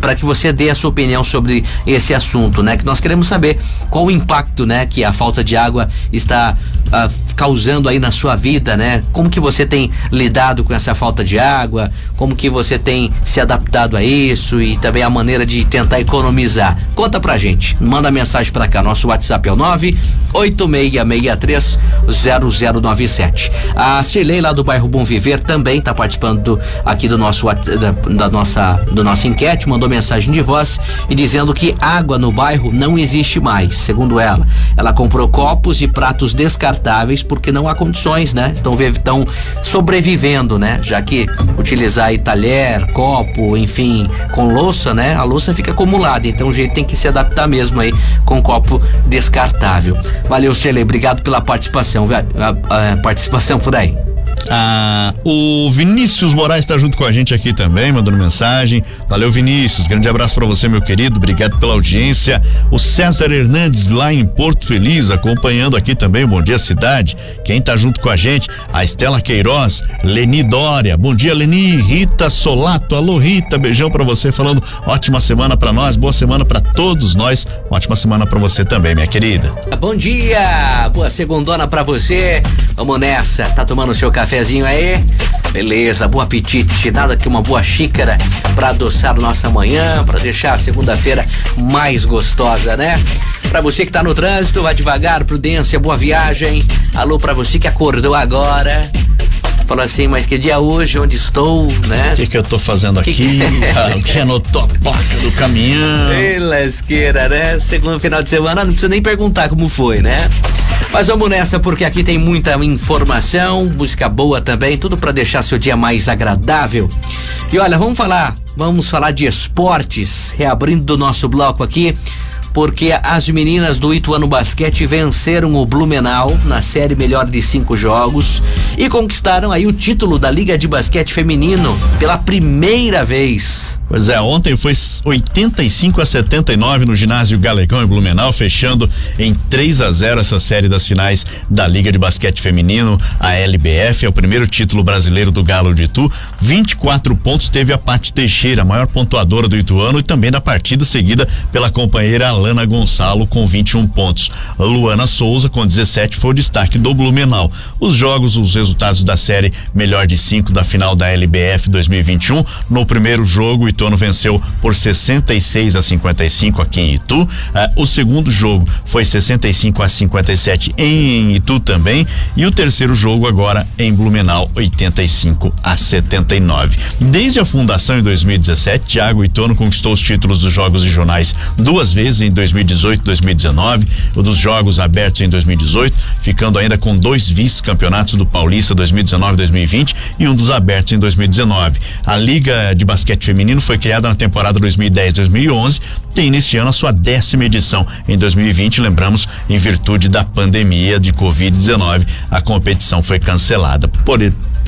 para que você dê a sua opinião sobre esse assunto, né? Que nós queremos saber qual o impacto, né, que a falta de água está uh, causando aí na sua vida, né? Como que você tem lidado com essa falta de água? Como que você tem se adaptado a isso e também a maneira de tentar economizar? Conta pra gente. Manda mensagem para cá. Nosso WhatsApp é o 98663 0097. A Cirlei lá do bairro Bom Viver também está participando do, aqui do nosso da, da nossa do nossa enquete, mandou mensagem de voz e dizendo que água no bairro não existe mais, segundo ela. Ela comprou copos e pratos descartáveis porque não há condições, né? Estão, estão sobrevivendo, né? Já que utilizar aí talher, copo, enfim, com louça, né? A louça fica acumulada, então o jeito tem que se adaptar mesmo aí com copo descartável. Valeu, Shirley, obrigado pela participação, a, a, a participação por aí. Ah, o Vinícius Moraes está junto com a gente aqui também, mandando mensagem. Valeu, Vinícius. Grande abraço para você, meu querido. Obrigado pela audiência. O César Hernandes lá em Porto Feliz, acompanhando aqui também. Bom dia, cidade. Quem está junto com a gente? A Estela Queiroz, Leni Dória. Bom dia, Leni. Rita Solato. Alô, Rita. Beijão para você, falando ótima semana para nós, boa semana para todos nós. Ótima semana para você também, minha querida. Bom dia, boa segundona para você. Vamos nessa. Tá tomando seu café? Cafezinho aí? Beleza, bom apetite. Nada que uma boa xícara para adoçar nossa manhã, para deixar a segunda-feira mais gostosa, né? Para você que tá no trânsito, vai devagar, prudência, boa viagem. Alô para você que acordou agora. Falou assim, mas que dia hoje, onde estou, né? O que, que eu tô fazendo aqui? Que... ah, o que é no topoca do caminhão? Ei, lasqueira, né? Segundo final de semana, não precisa nem perguntar como foi, né? Mas vamos nessa porque aqui tem muita informação, música boa também, tudo para deixar seu dia mais agradável. E olha, vamos falar, vamos falar de esportes, reabrindo o nosso bloco aqui porque as meninas do Ituano Basquete venceram o Blumenau na série melhor de cinco jogos e conquistaram aí o título da Liga de Basquete Feminino pela primeira vez. Pois é, ontem foi 85 a 79 no ginásio Galegão em Blumenau, fechando em 3 a 0 essa série das finais da Liga de Basquete Feminino, a LBF, é o primeiro título brasileiro do Galo de Itu. 24 pontos teve a Paty Teixeira, a maior pontuadora do Ituano e também da partida seguida pela companheira Alana Gonçalo com 21 pontos. Luana Souza com 17 foi o destaque do Blumenau. Os jogos, os resultados da série melhor de cinco da final da LBF 2021. No primeiro jogo, Itu Ituano venceu por 66 a 55 aqui em Itu. Uh, o segundo jogo foi 65 a 57 em Itu também. E o terceiro jogo agora em Blumenau, 85 a 79. Desde a fundação em 2017, Thiago Ituano conquistou os títulos dos Jogos Regionais duas vezes em 2018 e 2019, o dos Jogos Abertos em 2018, ficando ainda com dois vice-campeonatos do Paulista 2019 e 2020 um dos abertos em 2019. A Liga de Basquete Feminino foi criada na temporada 2010-2011, tem iniciando a sua décima edição em 2020, lembramos, em virtude da pandemia de Covid-19, a competição foi cancelada. Por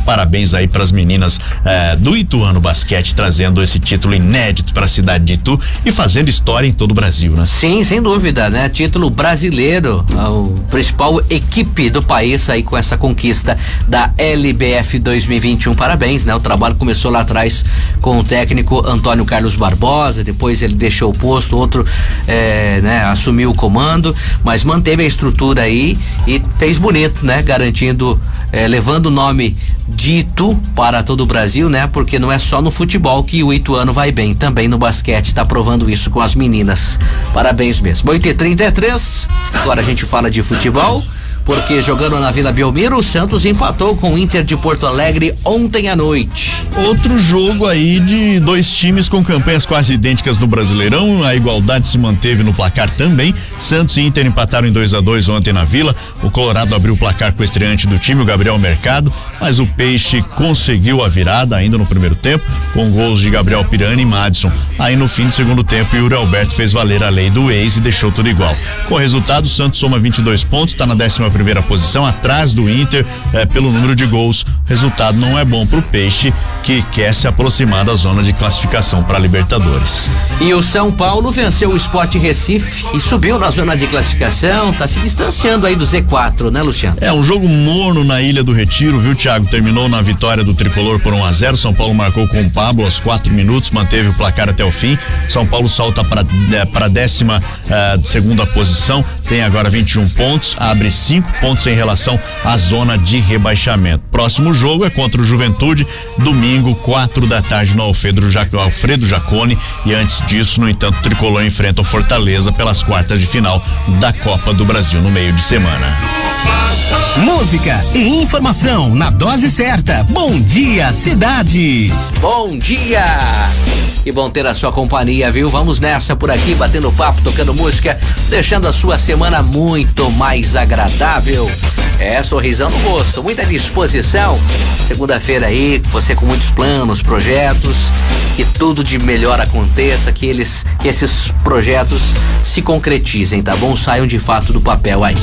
Parabéns aí para as meninas eh, do Ituano Basquete trazendo esse título inédito para a cidade de Itu e fazendo história em todo o Brasil, né? Sim, sem dúvida, né? Título brasileiro, o principal equipe do país aí com essa conquista da LBF 2021. Parabéns, né? O trabalho começou lá atrás com o técnico Antônio Carlos Barbosa, depois ele deixou o posto, outro eh, né, assumiu o comando, mas manteve a estrutura aí e fez bonito, né? Garantindo, eh, levando o nome dito para todo o Brasil, né? Porque não é só no futebol que o Ituano vai bem, também no basquete está provando isso com as meninas. Parabéns mesmo. 8 e 33 agora a gente fala de futebol porque jogando na Vila Belmiro, o Santos empatou com o Inter de Porto Alegre ontem à noite. Outro jogo aí de dois times com campanhas quase idênticas no Brasileirão, a igualdade se manteve no placar também. Santos e Inter empataram em 2 a 2 ontem na Vila. O Colorado abriu o placar com o estreante do time, o Gabriel Mercado, mas o Peixe conseguiu a virada ainda no primeiro tempo, com gols de Gabriel Pirani e Madison. Aí no fim do segundo tempo, Yuri Alberto fez valer a lei do ex e deixou tudo igual. Com o resultado, o Santos soma 22 pontos, está na décima primeira posição, atrás do Inter, é, pelo número de gols. Resultado não é bom para o Peixe, que quer se aproximar da zona de classificação para Libertadores. E o São Paulo venceu o Sport Recife e subiu na zona de classificação, está se distanciando aí do Z4, né, Luciano? É um jogo morno na Ilha do Retiro, viu, Thiago? Terminou na vitória do tricolor por 1 a 0 São Paulo marcou com o Pablo aos quatro minutos, manteve o placar até o fim. São Paulo salta para é, para décima uh, segunda posição, tem agora 21 pontos, abre cinco pontos em relação à zona de rebaixamento. Próximo jogo é contra o Juventude, domingo, quatro da tarde no Alfredo, Alfredo Jacone. E antes disso, no entanto, o Tricolor enfrenta o Fortaleza pelas quartas de final da Copa do Brasil no meio de semana. Música e informação na dose certa. Bom dia, cidade. Bom dia. Que bom ter a sua companhia, viu? Vamos nessa por aqui, batendo papo, tocando música, deixando a sua semana muito mais agradável. É, sorrisão no rosto, muita disposição. Segunda-feira aí, você com muitos planos, projetos, que tudo de melhor aconteça, que eles, que esses projetos se concretizem, tá bom? Saiam de fato do papel aí.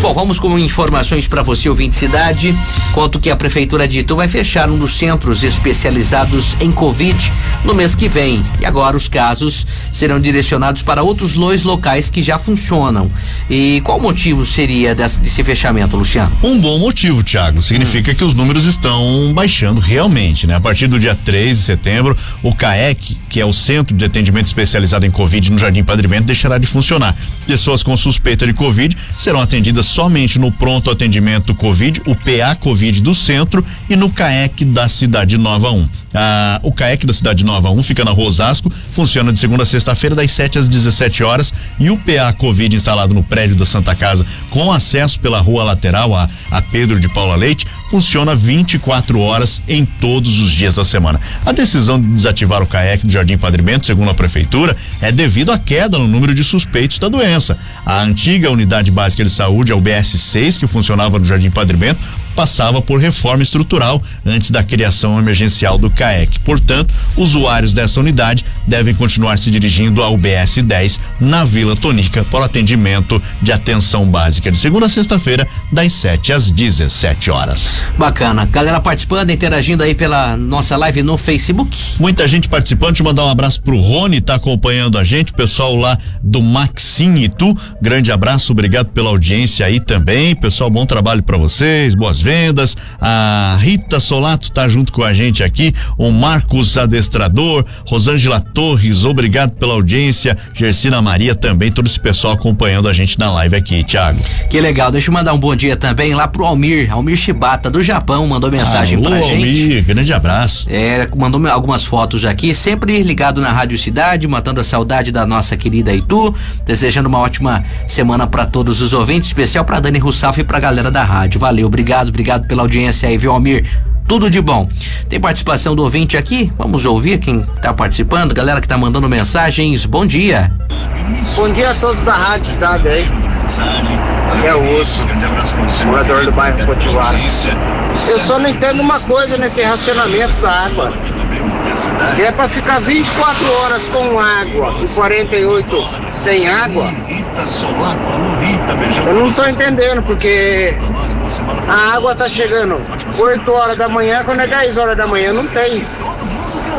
Bom, vamos com informações para você, ouvinte cidade. Quanto que a Prefeitura de Itu vai fechar um dos centros especializados em Covid no mês que vem. E agora os casos serão direcionados para outros dois locais que já funcionam. E qual motivo seria desse, desse fechamento, Luciano? Um bom motivo, Tiago. Significa hum. que os números estão baixando realmente, né? A partir do dia 3 de setembro, o CAEC, que é o Centro de Atendimento Especializado em Covid no Jardim Padre Bento, deixará de funcionar. Pessoas com suspeita de Covid serão atendidas somente no pronto atendimento Covid, o PA Covid do centro e no CAEC da Cidade Nova 1. Ah, o CAEC da Cidade Nova 1 fica na Rua Osasco, funciona de segunda a sexta-feira, das 7 às 17 horas. E o PA Covid instalado no prédio da Santa Casa, com acesso pela rua lateral a, a Pedro de Paula Leite, funciona 24 horas em todos os dias da semana. A decisão de desativar o CAEC do Jardim Padre Bento, segundo a Prefeitura, é devido à queda no número de suspeitos da doença. A antiga Unidade Básica de Saúde, a UBS 6, que funcionava no Jardim Padre Bento, passava por reforma estrutural antes da criação emergencial do CAEC. Portanto, usuários dessa unidade devem continuar se dirigindo ao BS 10 na Vila Tonica para atendimento de atenção básica de segunda a sexta-feira, das 7 às 17 horas. Bacana. Galera participando, interagindo aí pela nossa live no Facebook. Muita gente participando. Deixa eu mandar um abraço pro Rony, tá acompanhando a gente, pessoal lá do Maxim e tu. Grande abraço, obrigado pela audiência aí também. Pessoal, bom trabalho para vocês, boas vendas. A Rita Solato tá junto com a gente aqui. O Marcos Adestrador, Rosângela Torres, obrigado pela audiência. Gersina Maria também, todo esse pessoal acompanhando a gente na live aqui, Thiago. Que legal. Deixa eu mandar um bom dia também lá pro Almir, Almir Shibata, do Japão, mandou mensagem Alô, pra gente. Almir, grande abraço. É, mandou algumas fotos aqui, sempre ligado na Rádio Cidade, matando a saudade da nossa querida Itu, desejando uma ótima semana para todos os ouvintes, especial para Dani Russaf e pra galera da rádio. Valeu, obrigado, obrigado pela audiência aí, viu, Almir? Tudo de bom. Tem participação do ouvinte aqui? Vamos ouvir quem está participando, galera que está mandando mensagens. Bom dia. Bom dia a todos da Rádio Cidade aí. É o Osso, morador do bairro Potiguara. Eu só não entendo uma coisa nesse racionamento da água. Se é para ficar 24 horas com água e 48 sem água, eu não estou entendendo, porque a água tá chegando 8 horas da manhã, quando é 10 horas da manhã não tem.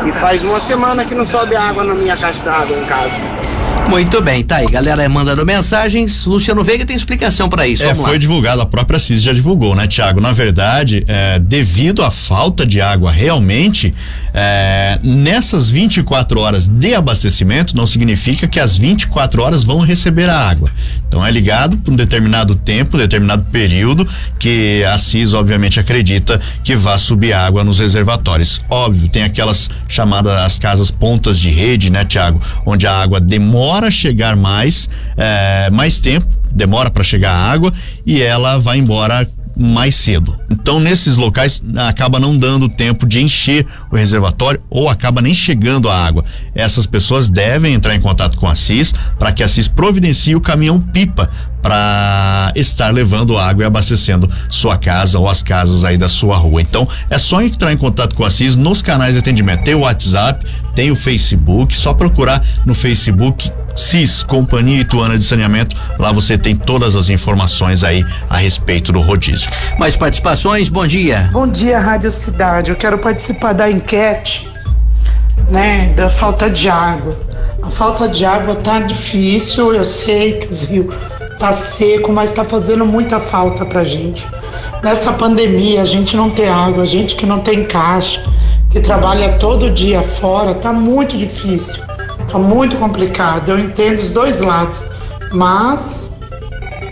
E faz uma semana que não sobe água na minha caixa d'água em casa. Muito bem, tá aí, galera mandando mensagens. Luciano Veiga tem explicação para isso. É, foi divulgado, a própria CIS já divulgou, né, Tiago? Na verdade, é, devido à falta de água realmente, é, nessas 24 horas de abastecimento, não significa que as 24 horas vão receber a água. Então é ligado por um determinado tempo, determinado período, que a CIS obviamente acredita que vá subir água nos reservatórios. Óbvio, tem aquelas chamadas as casas pontas de rede, né, Tiago? Onde a água demora a chegar mais, é, mais tempo, demora para chegar a água e ela vai embora mais cedo. Então, nesses locais, acaba não dando tempo de encher o reservatório ou acaba nem chegando a água. Essas pessoas devem entrar em contato com a CIS para que a CIS providencie o caminhão pipa para estar levando água e abastecendo sua casa ou as casas aí da sua rua. Então, é só entrar em contato com a CIS nos canais de atendimento. Tem o WhatsApp, tem o Facebook, só procurar no Facebook CIS, Companhia Ituana de Saneamento. Lá você tem todas as informações aí a respeito do rodízio. Mais participações, bom dia. Bom dia, Rádio Cidade. Eu quero participar da enquete, né, da falta de água. A falta de água tá difícil, eu sei que os rios tá seco, mas tá fazendo muita falta pra gente. Nessa pandemia, a gente não tem água, a gente que não tem caixa, que trabalha todo dia fora, tá muito difícil. Tá muito complicado. Eu entendo os dois lados, mas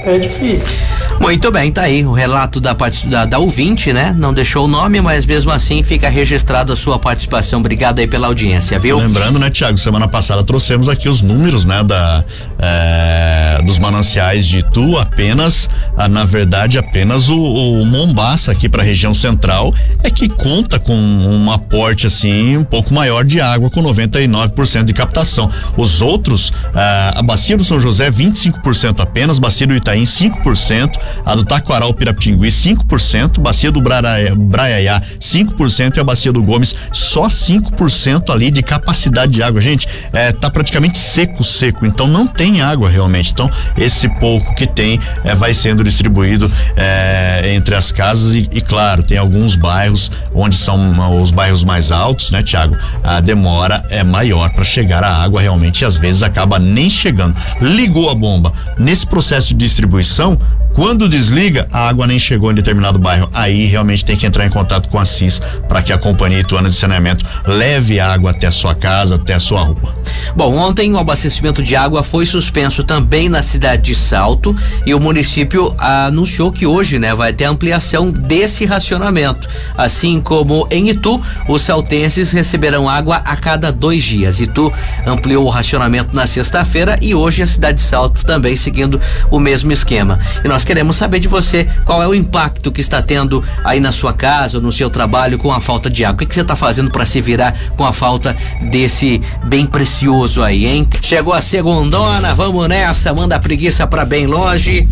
é difícil. Muito bem, tá aí o relato da, da, da ouvinte, né? Não deixou o nome, mas mesmo assim fica registrado a sua participação. Obrigado aí pela audiência, viu? Lembrando, né, Tiago, semana passada trouxemos aqui os números, né, da, é, dos mananciais de Itu, apenas, ah, na verdade, apenas o, o Mombaça aqui para a região central é que conta com um aporte assim um pouco maior de água com 99% de captação. Os outros, ah, a bacia do São José 25% apenas, bacia do Itaim 5%, a do Taquaral Pirapitingui 5%, bacia do Braiaiá 5% e a bacia do Gomes só 5% ali de capacidade de água. Gente, é, tá praticamente seco, seco, então não tem água realmente. Então, esse pouco que tem é, vai sendo distribuído é, entre as casas e, e, claro, tem alguns bairros onde são os bairros mais altos, né, Tiago? A demora é maior para chegar a água realmente e às vezes acaba nem chegando. Ligou a bomba. Nesse processo de distribuição, quando desliga, a água nem chegou em determinado bairro. Aí realmente tem que entrar em contato com a CIS para que a Companhia Ituana de Saneamento leve água até a sua casa, até a sua rua. Bom, ontem o abastecimento de água foi suspenso também na cidade de Salto e o município anunciou que hoje, né, vai ter ampliação desse racionamento. Assim como em Itu, os saltenses receberão água a cada dois dias. Itu ampliou o racionamento na sexta-feira e hoje a cidade de Salto também seguindo o mesmo esquema. E nós nós queremos saber de você qual é o impacto que está tendo aí na sua casa, no seu trabalho com a falta de água. O que, que você está fazendo para se virar com a falta desse bem precioso aí, hein? Chegou a segundona, vamos nessa, manda a preguiça para bem longe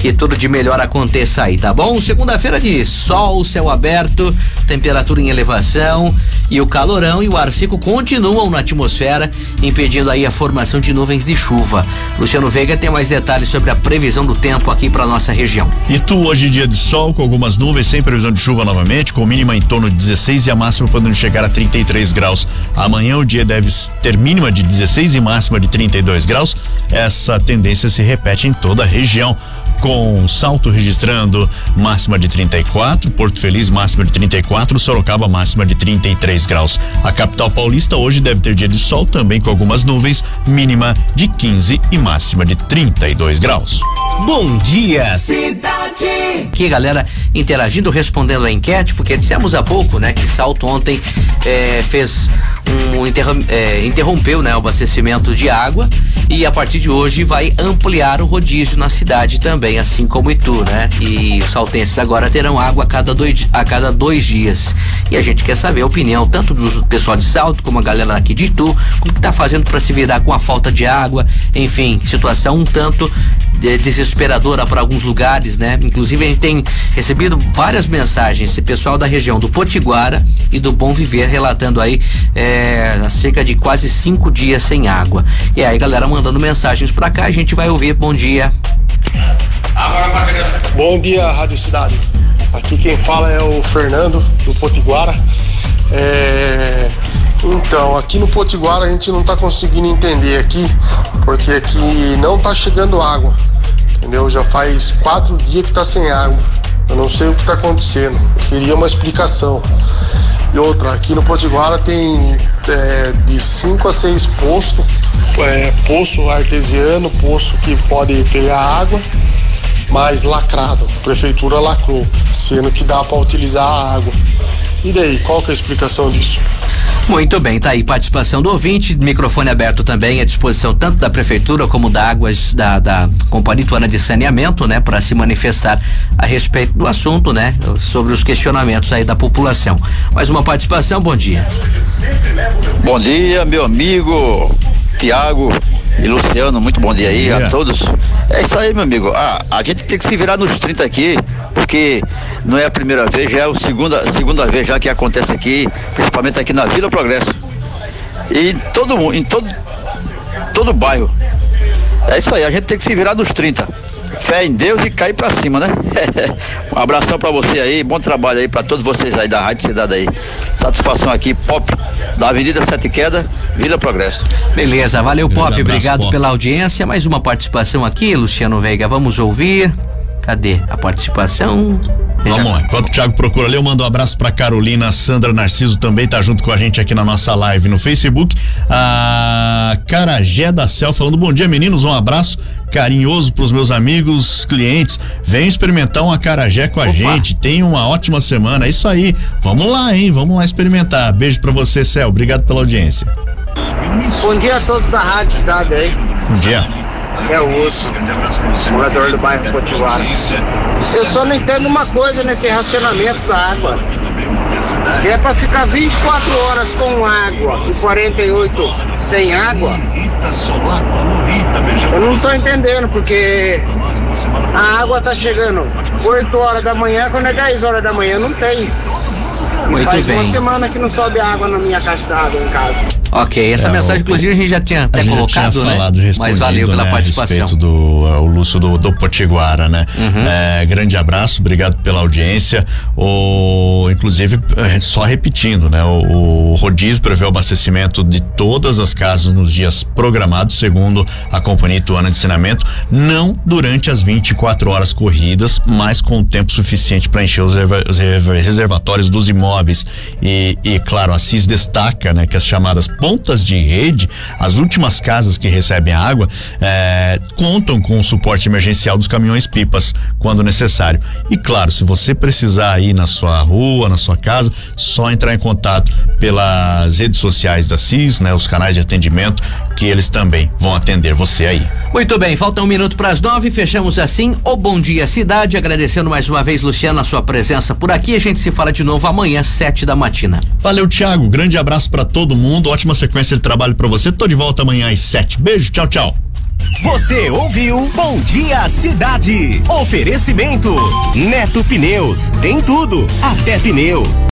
que tudo de melhor aconteça aí, tá bom? Segunda-feira de sol, céu aberto, temperatura em elevação e o calorão e o ar seco continuam na atmosfera, impedindo aí a formação de nuvens de chuva. Luciano Veiga tem mais detalhes sobre a previsão do tempo aqui para nossa região. E tu hoje dia de sol com algumas nuvens sem previsão de chuva novamente, com mínima em torno de 16 e a máxima podendo chegar a 33 graus. Amanhã o dia deve ter mínima de 16 e máxima de 32 graus. Essa tendência se repete em toda a região com Salto registrando máxima de 34, Porto Feliz máxima de 34, Sorocaba máxima de 33 graus. A capital paulista hoje deve ter dia de sol também com algumas nuvens, mínima de 15 e máxima de 32 graus. Bom dia, cidade. Aqui, galera, interagindo, respondendo a enquete, porque dissemos há pouco, né, que Salto ontem eh, fez um é, interrompeu, né, o abastecimento de água e a partir de hoje vai ampliar o rodízio na cidade também, assim como Itu, né? E os saltenses agora terão água a cada dois, a cada dois dias. E a gente quer saber a opinião tanto do pessoal de Salto como a galera aqui de Itu, como que tá fazendo para se virar com a falta de água, enfim, situação um tanto desesperadora para alguns lugares, né? Inclusive a gente tem recebido várias mensagens, esse pessoal da região do Potiguara e do Bom Viver relatando aí é, cerca de quase cinco dias sem água. E aí, galera, mandando mensagens para cá, a gente vai ouvir. Bom dia. Bom dia, Rádio Cidade. Aqui quem fala é o Fernando do Potiguara. É... Então, aqui no Potiguara a gente não está conseguindo entender aqui, porque aqui não está chegando água entendeu? Já faz quatro dias que tá sem água. Eu não sei o que tá acontecendo. Queria uma explicação. E outra, aqui no Potiguara tem é, de 5 a 6 postos, é, poço artesiano, poço que pode pegar água, mas lacrado. A prefeitura lacrou, sendo que dá para utilizar a água. E daí, qual que é a explicação disso? Muito bem, tá aí participação do ouvinte, microfone aberto também à disposição tanto da prefeitura como da Águas da, da Companhia Ituana de Saneamento, né, para se manifestar a respeito do assunto, né, sobre os questionamentos aí da população. Mais uma participação, bom dia. Bom dia, meu amigo Tiago e Luciano, muito bom dia aí yeah. a todos. É isso aí, meu amigo. Ah, a gente tem que se virar nos 30 aqui, porque não é a primeira vez, já é a segunda, segunda vez já que acontece aqui, principalmente aqui na Vila Progresso. E em todo em todo todo bairro. É isso aí, a gente tem que se virar nos 30 fé em Deus e cair pra cima, né? um abração pra você aí, bom trabalho aí pra todos vocês aí da Rádio Cidade aí. Satisfação aqui, Pop, da Avenida Sete Queda, Vila Progresso. Beleza, valeu Pop, abraço, obrigado Pop. pela audiência. Mais uma participação aqui, Luciano Veiga, vamos ouvir. Cadê a participação? Vamos lá. Enquanto o Thiago procura ali, eu mando um abraço pra Carolina, Sandra Narciso também tá junto com a gente aqui na nossa live no Facebook. A Acarajé da Cel, falando bom dia, meninos, um abraço carinhoso para os meus amigos, clientes. Vem experimentar um acarajé com a Opa. gente. Tenha uma ótima semana. É isso aí. Vamos lá, hein? Vamos lá experimentar. Beijo para você, Cel. Obrigado pela audiência. Bom dia a todos da Rádio Estado aí. Bom dia. É o Osso, morador do bairro Potiguara. Eu só não entendo uma coisa nesse racionamento da água. Se é para ficar 24 horas com água e 48 sem água, eu não estou entendendo, porque a água tá chegando 8 horas da manhã, quando é 10 horas da manhã não tem. Muito Faz bem. uma semana que não sobe água na minha caixa d'água em casa. Ok, essa é, mensagem, o, inclusive, a gente já tinha até colocado, tinha falado, né? Mas valeu pela né, participação. A respeito do uh, o Lúcio do, do Potiguara, né? Uhum. É, grande abraço, obrigado pela audiência. O, inclusive, é, só repetindo, né? O, o rodízio prevê o abastecimento de todas as casas nos dias programados, segundo a Companhia Ituana de Ensinamento, não durante as 24 horas corridas, mas com tempo suficiente para encher os, os reservatórios dos imóveis. E, e, claro, a CIS destaca, né, que as chamadas pontas de rede, as últimas casas que recebem água, é, contam com o suporte emergencial dos caminhões pipas quando necessário. E claro, se você precisar ir na sua rua, na sua casa, só entrar em contato pelas redes sociais da CIS, né, os canais de atendimento, que eles também vão atender você aí. Muito bem, falta um minuto para as nove, fechamos assim o Bom Dia Cidade, agradecendo mais uma vez, Luciano, a sua presença por aqui. A gente se fala de novo amanhã, sete da matina. Valeu, Tiago. Grande abraço para todo mundo. Ótima sequência de trabalho para você. Tô de volta amanhã às sete. Beijo, tchau, tchau. Você ouviu Bom Dia Cidade. Oferecimento Neto Pneus. Tem tudo, até pneu.